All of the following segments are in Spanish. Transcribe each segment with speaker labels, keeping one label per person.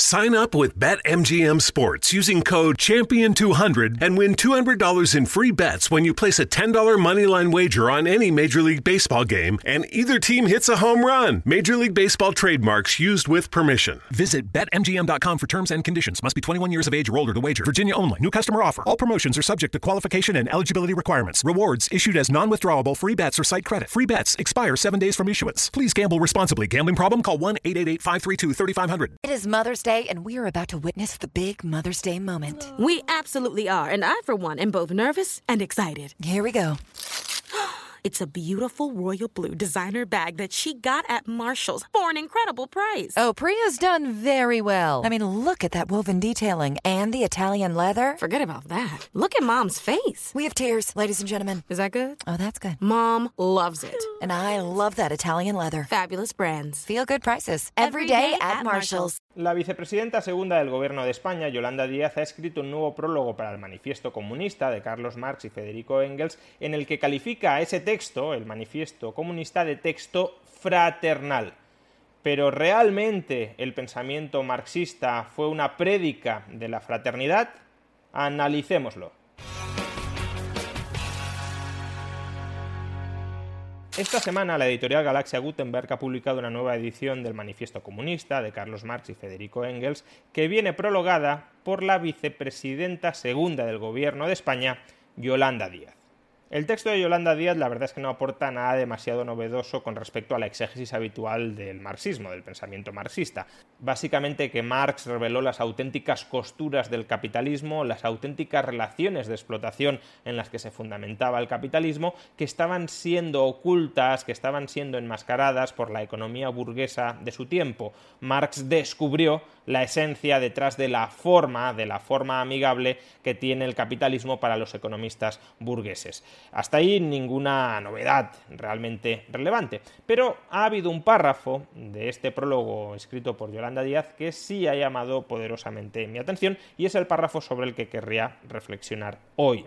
Speaker 1: Sign up with BetMGM Sports using code Champion200 and win $200 in free bets when you place a $10 moneyline wager on any Major League Baseball game and either team hits a home run. Major League Baseball trademarks used with permission.
Speaker 2: Visit BetMGM.com for terms and conditions. Must be 21 years of age or older to wager. Virginia only. New customer offer. All promotions are subject to qualification and eligibility requirements. Rewards issued as non withdrawable free bets or site credit. Free bets expire seven days from issuance. Please gamble responsibly. Gambling problem? Call 1 888 532 3500.
Speaker 3: It is Mother's Day, and we are about to witness the big Mother's Day moment.
Speaker 4: We absolutely are, and I, for one, am both nervous and excited.
Speaker 3: Here we go.
Speaker 4: It's a beautiful royal blue designer bag that she got at Marshall's for an incredible price.
Speaker 3: Oh, Priya's done very well. I mean, look at that woven detailing and the Italian leather.
Speaker 4: Forget about that. Look at Mom's face.
Speaker 3: We have tears, ladies and gentlemen.
Speaker 4: Is that good?
Speaker 3: Oh, that's good.
Speaker 4: Mom loves it.
Speaker 3: And I love that Italian leather.
Speaker 4: Fabulous brands.
Speaker 3: Feel good prices. Every day at Marshall's.
Speaker 5: La vicepresidenta segunda del Gobierno de España, Yolanda Díaz, ha escrito un nuevo prólogo para el Manifiesto Comunista de Carlos Marx y Federico Engels, en el que califica a ese texto, el Manifiesto Comunista, de texto fraternal. Pero ¿realmente el pensamiento marxista fue una prédica de la fraternidad? Analicémoslo. Esta semana la editorial Galaxia Gutenberg ha publicado una nueva edición del Manifiesto Comunista de Carlos Marx y Federico Engels, que viene prologada por la vicepresidenta segunda del Gobierno de España, Yolanda Díaz. El texto de Yolanda Díaz la verdad es que no aporta nada demasiado novedoso con respecto a la exégesis habitual del marxismo, del pensamiento marxista. Básicamente que Marx reveló las auténticas costuras del capitalismo, las auténticas relaciones de explotación en las que se fundamentaba el capitalismo, que estaban siendo ocultas, que estaban siendo enmascaradas por la economía burguesa de su tiempo. Marx descubrió la esencia detrás de la forma, de la forma amigable que tiene el capitalismo para los economistas burgueses. Hasta ahí ninguna novedad realmente relevante, pero ha habido un párrafo de este prólogo escrito por Yolanda Díaz que sí ha llamado poderosamente mi atención y es el párrafo sobre el que querría reflexionar hoy.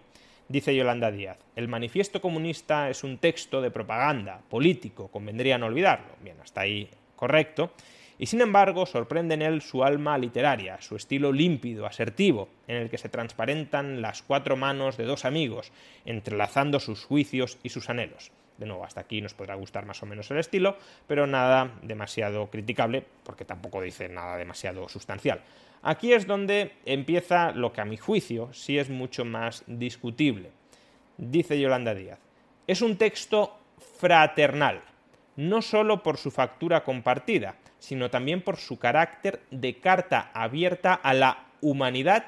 Speaker 5: Dice Yolanda Díaz, el manifiesto comunista es un texto de propaganda, político, convendría no olvidarlo. Bien, hasta ahí correcto y sin embargo sorprende en él su alma literaria, su estilo límpido, asertivo, en el que se transparentan las cuatro manos de dos amigos, entrelazando sus juicios y sus anhelos. De nuevo, hasta aquí nos podrá gustar más o menos el estilo, pero nada demasiado criticable, porque tampoco dice nada demasiado sustancial. Aquí es donde empieza lo que a mi juicio sí es mucho más discutible. Dice Yolanda Díaz, es un texto fraternal, no solo por su factura compartida, sino también por su carácter de carta abierta a la humanidad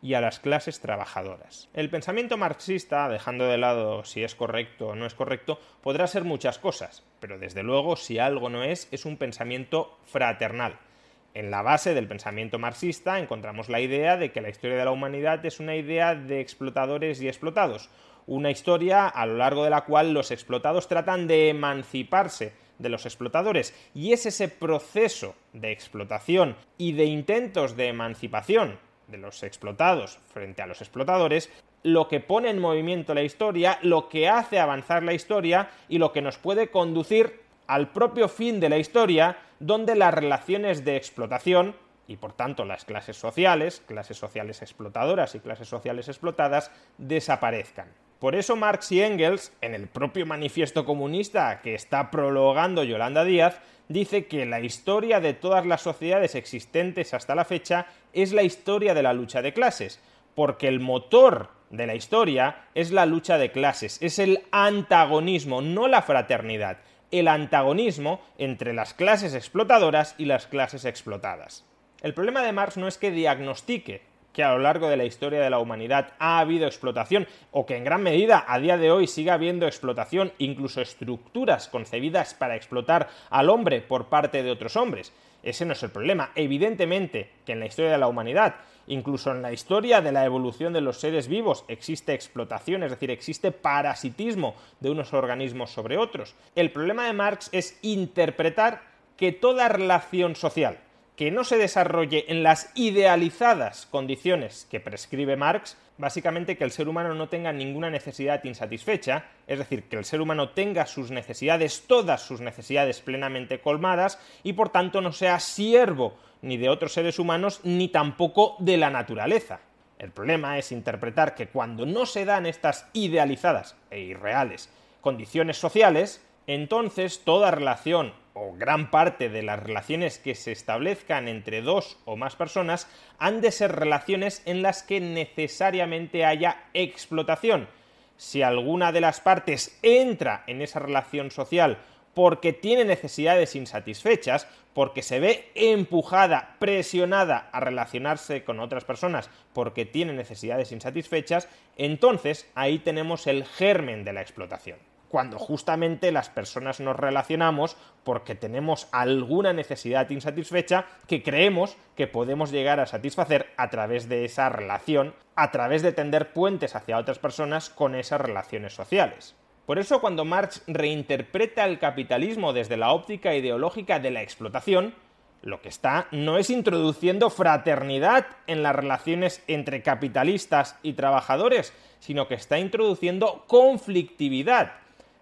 Speaker 5: y a las clases trabajadoras. El pensamiento marxista, dejando de lado si es correcto o no es correcto, podrá ser muchas cosas, pero desde luego si algo no es, es un pensamiento fraternal. En la base del pensamiento marxista encontramos la idea de que la historia de la humanidad es una idea de explotadores y explotados, una historia a lo largo de la cual los explotados tratan de emanciparse de los explotadores y es ese proceso de explotación y de intentos de emancipación de los explotados frente a los explotadores lo que pone en movimiento la historia, lo que hace avanzar la historia y lo que nos puede conducir al propio fin de la historia, donde las relaciones de explotación y por tanto las clases sociales, clases sociales explotadoras y clases sociales explotadas, desaparezcan. Por eso Marx y Engels, en el propio manifiesto comunista que está prologando Yolanda Díaz, dice que la historia de todas las sociedades existentes hasta la fecha es la historia de la lucha de clases, porque el motor de la historia es la lucha de clases, es el antagonismo, no la fraternidad, el antagonismo entre las clases explotadoras y las clases explotadas. El problema de Marx no es que diagnostique que a lo largo de la historia de la humanidad ha habido explotación o que en gran medida a día de hoy sigue habiendo explotación, incluso estructuras concebidas para explotar al hombre por parte de otros hombres. Ese no es el problema. Evidentemente que en la historia de la humanidad, incluso en la historia de la evolución de los seres vivos, existe explotación, es decir, existe parasitismo de unos organismos sobre otros. El problema de Marx es interpretar que toda relación social, que no se desarrolle en las idealizadas condiciones que prescribe Marx, básicamente que el ser humano no tenga ninguna necesidad insatisfecha, es decir, que el ser humano tenga sus necesidades, todas sus necesidades plenamente colmadas, y por tanto no sea siervo ni de otros seres humanos, ni tampoco de la naturaleza. El problema es interpretar que cuando no se dan estas idealizadas e irreales condiciones sociales, entonces toda relación o gran parte de las relaciones que se establezcan entre dos o más personas han de ser relaciones en las que necesariamente haya explotación. Si alguna de las partes entra en esa relación social porque tiene necesidades insatisfechas, porque se ve empujada, presionada a relacionarse con otras personas porque tiene necesidades insatisfechas, entonces ahí tenemos el germen de la explotación cuando justamente las personas nos relacionamos porque tenemos alguna necesidad insatisfecha que creemos que podemos llegar a satisfacer a través de esa relación, a través de tender puentes hacia otras personas con esas relaciones sociales. Por eso cuando Marx reinterpreta el capitalismo desde la óptica ideológica de la explotación, lo que está no es introduciendo fraternidad en las relaciones entre capitalistas y trabajadores, sino que está introduciendo conflictividad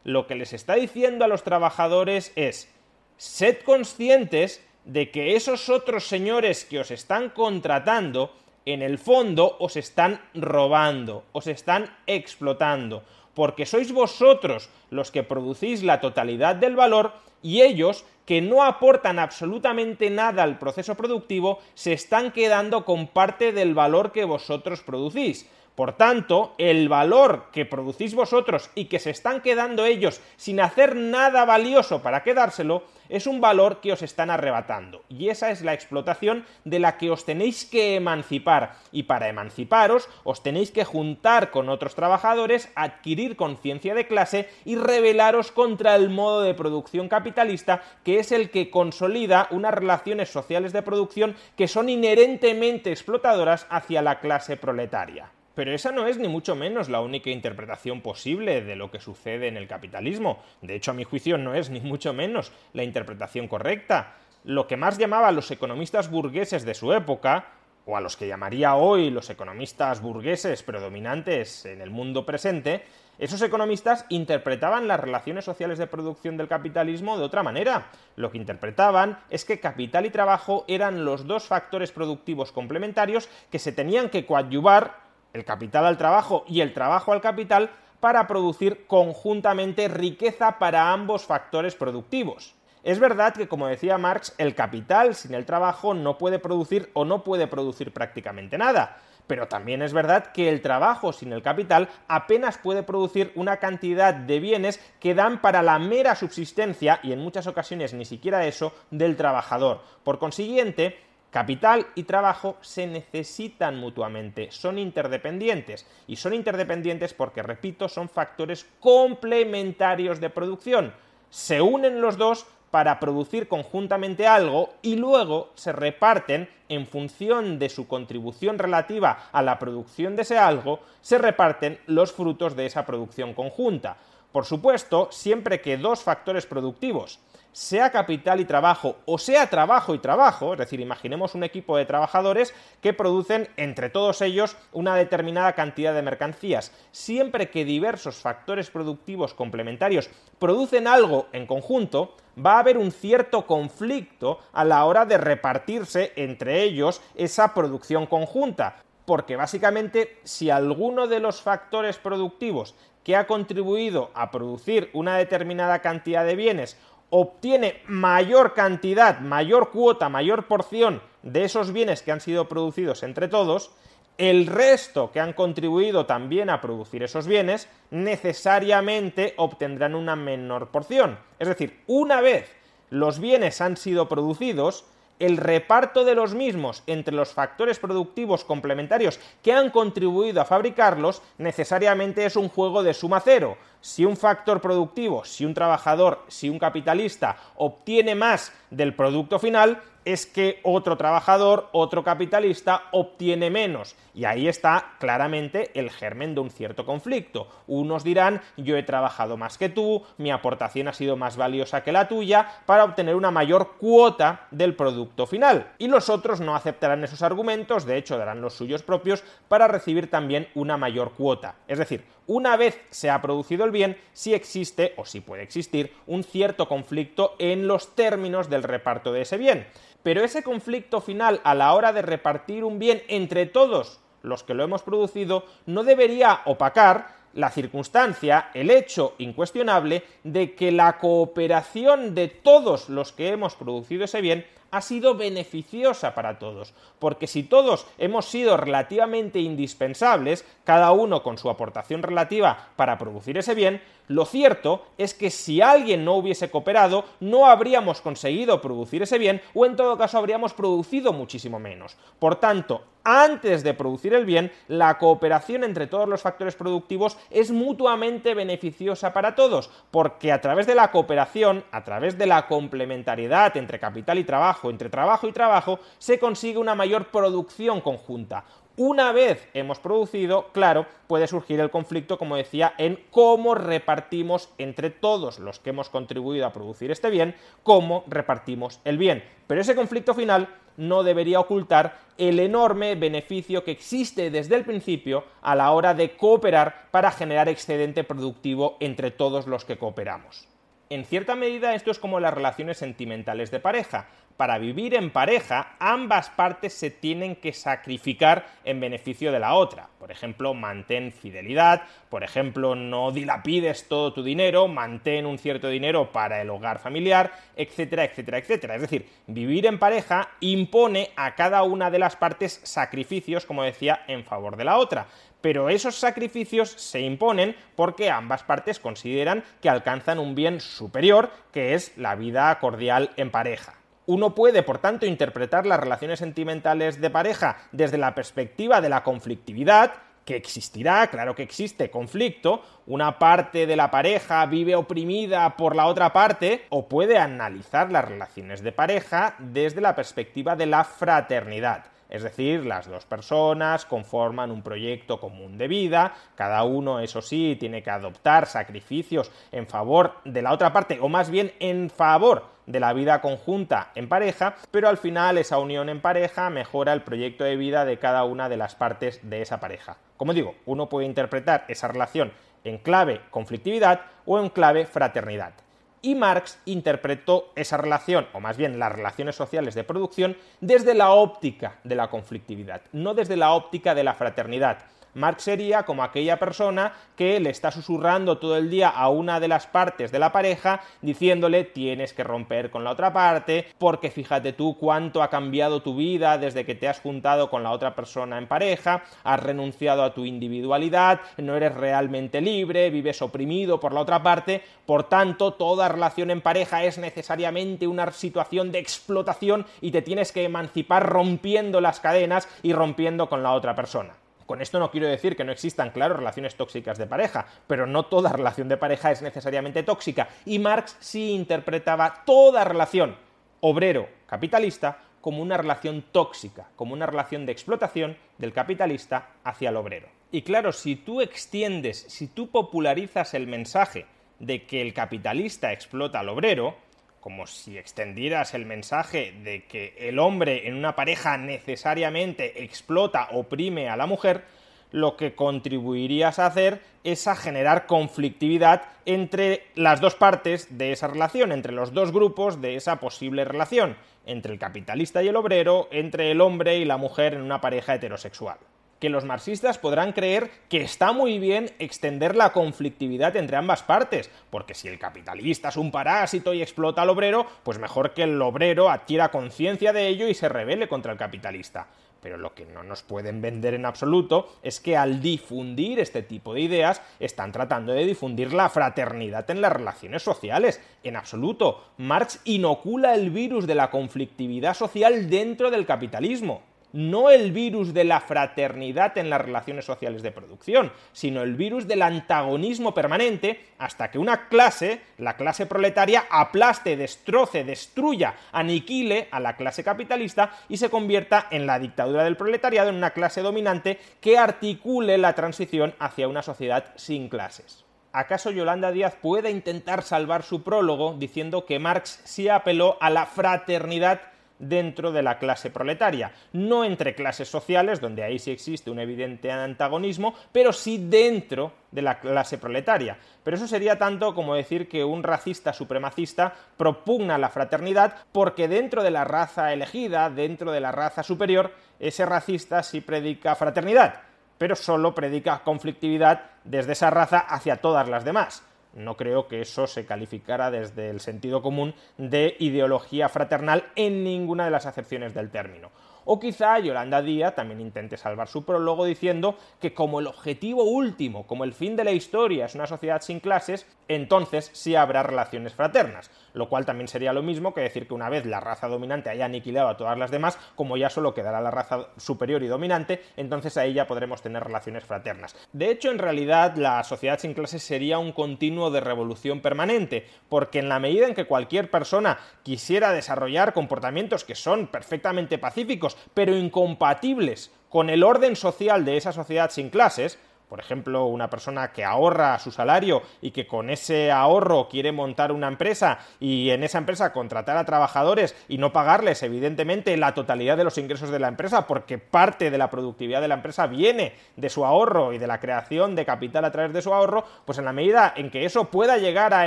Speaker 5: lo que les está diciendo a los trabajadores es, sed conscientes de que esos otros señores que os están contratando, en el fondo os están robando, os están explotando, porque sois vosotros los que producís la totalidad del valor y ellos, que no aportan absolutamente nada al proceso productivo, se están quedando con parte del valor que vosotros producís. Por tanto, el valor que producís vosotros y que se están quedando ellos sin hacer nada valioso para quedárselo, es un valor que os están arrebatando. Y esa es la explotación de la que os tenéis que emancipar. Y para emanciparos, os tenéis que juntar con otros trabajadores, adquirir conciencia de clase y rebelaros contra el modo de producción capitalista, que es el que consolida unas relaciones sociales de producción que son inherentemente explotadoras hacia la clase proletaria. Pero esa no es ni mucho menos la única interpretación posible de lo que sucede en el capitalismo. De hecho, a mi juicio, no es ni mucho menos la interpretación correcta. Lo que más llamaba a los economistas burgueses de su época, o a los que llamaría hoy los economistas burgueses predominantes en el mundo presente, esos economistas interpretaban las relaciones sociales de producción del capitalismo de otra manera. Lo que interpretaban es que capital y trabajo eran los dos factores productivos complementarios que se tenían que coadyuvar el capital al trabajo y el trabajo al capital para producir conjuntamente riqueza para ambos factores productivos. Es verdad que, como decía Marx, el capital sin el trabajo no puede producir o no puede producir prácticamente nada, pero también es verdad que el trabajo sin el capital apenas puede producir una cantidad de bienes que dan para la mera subsistencia, y en muchas ocasiones ni siquiera eso, del trabajador. Por consiguiente, Capital y trabajo se necesitan mutuamente, son interdependientes. Y son interdependientes porque, repito, son factores complementarios de producción. Se unen los dos para producir conjuntamente algo y luego se reparten en función de su contribución relativa a la producción de ese algo, se reparten los frutos de esa producción conjunta. Por supuesto, siempre que dos factores productivos sea capital y trabajo o sea trabajo y trabajo, es decir, imaginemos un equipo de trabajadores que producen entre todos ellos una determinada cantidad de mercancías. Siempre que diversos factores productivos complementarios producen algo en conjunto, va a haber un cierto conflicto a la hora de repartirse entre ellos esa producción conjunta. Porque básicamente si alguno de los factores productivos que ha contribuido a producir una determinada cantidad de bienes obtiene mayor cantidad, mayor cuota, mayor porción de esos bienes que han sido producidos entre todos, el resto que han contribuido también a producir esos bienes necesariamente obtendrán una menor porción. Es decir, una vez los bienes han sido producidos, el reparto de los mismos entre los factores productivos complementarios que han contribuido a fabricarlos necesariamente es un juego de suma cero. Si un factor productivo, si un trabajador, si un capitalista obtiene más del producto final, es que otro trabajador, otro capitalista obtiene menos. Y ahí está claramente el germen de un cierto conflicto. Unos dirán, yo he trabajado más que tú, mi aportación ha sido más valiosa que la tuya, para obtener una mayor cuota del producto final. Y los otros no aceptarán esos argumentos, de hecho darán los suyos propios, para recibir también una mayor cuota. Es decir, una vez se ha producido el bien, sí existe, o sí puede existir, un cierto conflicto en los términos del reparto de ese bien pero ese conflicto final a la hora de repartir un bien entre todos los que lo hemos producido no debería opacar la circunstancia, el hecho incuestionable de que la cooperación de todos los que hemos producido ese bien ha sido beneficiosa para todos, porque si todos hemos sido relativamente indispensables, cada uno con su aportación relativa para producir ese bien, lo cierto es que si alguien no hubiese cooperado, no habríamos conseguido producir ese bien o en todo caso habríamos producido muchísimo menos. Por tanto, antes de producir el bien, la cooperación entre todos los factores productivos es mutuamente beneficiosa para todos, porque a través de la cooperación, a través de la complementariedad entre capital y trabajo, entre trabajo y trabajo, se consigue una mayor producción conjunta, una vez hemos producido, claro, puede surgir el conflicto, como decía, en cómo repartimos entre todos los que hemos contribuido a producir este bien, cómo repartimos el bien. Pero ese conflicto final no debería ocultar el enorme beneficio que existe desde el principio a la hora de cooperar para generar excedente productivo entre todos los que cooperamos. En cierta medida esto es como las relaciones sentimentales de pareja para vivir en pareja, ambas partes se tienen que sacrificar en beneficio de la otra. Por ejemplo, mantén fidelidad, por ejemplo, no dilapides todo tu dinero, mantén un cierto dinero para el hogar familiar, etcétera, etcétera, etcétera. Es decir, vivir en pareja impone a cada una de las partes sacrificios, como decía, en favor de la otra pero esos sacrificios se imponen porque ambas partes consideran que alcanzan un bien superior, que es la vida cordial en pareja. Uno puede, por tanto, interpretar las relaciones sentimentales de pareja desde la perspectiva de la conflictividad, que existirá, claro que existe conflicto, una parte de la pareja vive oprimida por la otra parte, o puede analizar las relaciones de pareja desde la perspectiva de la fraternidad. Es decir, las dos personas conforman un proyecto común de vida, cada uno, eso sí, tiene que adoptar sacrificios en favor de la otra parte, o más bien en favor de la vida conjunta en pareja, pero al final esa unión en pareja mejora el proyecto de vida de cada una de las partes de esa pareja. Como digo, uno puede interpretar esa relación en clave conflictividad o en clave fraternidad y Marx interpretó esa relación, o más bien las relaciones sociales de producción, desde la óptica de la conflictividad, no desde la óptica de la fraternidad. Marx sería como aquella persona que le está susurrando todo el día a una de las partes de la pareja diciéndole tienes que romper con la otra parte porque fíjate tú cuánto ha cambiado tu vida desde que te has juntado con la otra persona en pareja, has renunciado a tu individualidad, no eres realmente libre, vives oprimido por la otra parte, por tanto toda relación en pareja es necesariamente una situación de explotación y te tienes que emancipar rompiendo las cadenas y rompiendo con la otra persona. Con esto no quiero decir que no existan, claro, relaciones tóxicas de pareja, pero no toda relación de pareja es necesariamente tóxica. Y Marx sí interpretaba toda relación obrero-capitalista como una relación tóxica, como una relación de explotación del capitalista hacia el obrero. Y claro, si tú extiendes, si tú popularizas el mensaje de que el capitalista explota al obrero, como si extendieras el mensaje de que el hombre en una pareja necesariamente explota, oprime a la mujer, lo que contribuirías a hacer es a generar conflictividad entre las dos partes de esa relación, entre los dos grupos de esa posible relación, entre el capitalista y el obrero, entre el hombre y la mujer en una pareja heterosexual. Que los marxistas podrán creer que está muy bien extender la conflictividad entre ambas partes, porque si el capitalista es un parásito y explota al obrero, pues mejor que el obrero adquiera conciencia de ello y se rebele contra el capitalista. Pero lo que no nos pueden vender en absoluto es que al difundir este tipo de ideas están tratando de difundir la fraternidad en las relaciones sociales. En absoluto, Marx inocula el virus de la conflictividad social dentro del capitalismo no el virus de la fraternidad en las relaciones sociales de producción, sino el virus del antagonismo permanente hasta que una clase, la clase proletaria, aplaste, destroce, destruya, aniquile a la clase capitalista y se convierta en la dictadura del proletariado, en una clase dominante que articule la transición hacia una sociedad sin clases. ¿Acaso Yolanda Díaz puede intentar salvar su prólogo diciendo que Marx sí apeló a la fraternidad dentro de la clase proletaria, no entre clases sociales, donde ahí sí existe un evidente antagonismo, pero sí dentro de la clase proletaria. Pero eso sería tanto como decir que un racista supremacista propugna la fraternidad porque dentro de la raza elegida, dentro de la raza superior, ese racista sí predica fraternidad, pero solo predica conflictividad desde esa raza hacia todas las demás. No creo que eso se calificara desde el sentido común de ideología fraternal en ninguna de las acepciones del término. O quizá Yolanda Díaz también intente salvar su prólogo diciendo que como el objetivo último, como el fin de la historia es una sociedad sin clases, entonces sí habrá relaciones fraternas, lo cual también sería lo mismo que decir que una vez la raza dominante haya aniquilado a todas las demás, como ya solo quedará la raza superior y dominante, entonces ahí ya podremos tener relaciones fraternas. De hecho, en realidad, la sociedad sin clases sería un continuo de revolución permanente, porque en la medida en que cualquier persona quisiera desarrollar comportamientos que son perfectamente pacíficos, pero incompatibles con el orden social de esa sociedad sin clases, por ejemplo, una persona que ahorra su salario y que con ese ahorro quiere montar una empresa y en esa empresa contratar a trabajadores y no pagarles, evidentemente, la totalidad de los ingresos de la empresa, porque parte de la productividad de la empresa viene de su ahorro y de la creación de capital a través de su ahorro, pues en la medida en que eso pueda llegar a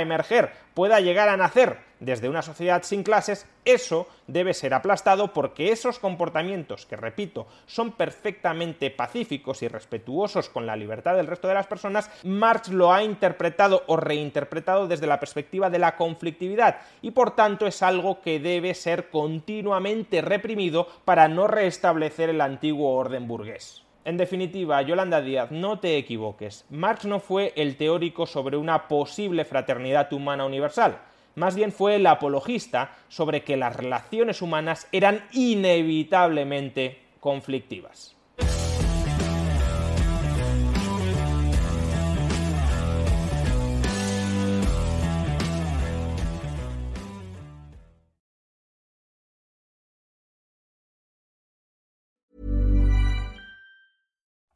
Speaker 5: emerger, pueda llegar a nacer desde una sociedad sin clases, eso debe ser aplastado porque esos comportamientos, que repito, son perfectamente pacíficos y respetuosos con la libertad del resto de las personas, Marx lo ha interpretado o reinterpretado desde la perspectiva de la conflictividad y por tanto es algo que debe ser continuamente reprimido para no restablecer el antiguo orden burgués. En definitiva, Yolanda Díaz, no te equivoques. Marx no fue el teórico sobre una posible fraternidad humana universal más bien fue el apologista sobre que las relaciones humanas eran inevitablemente conflictivas.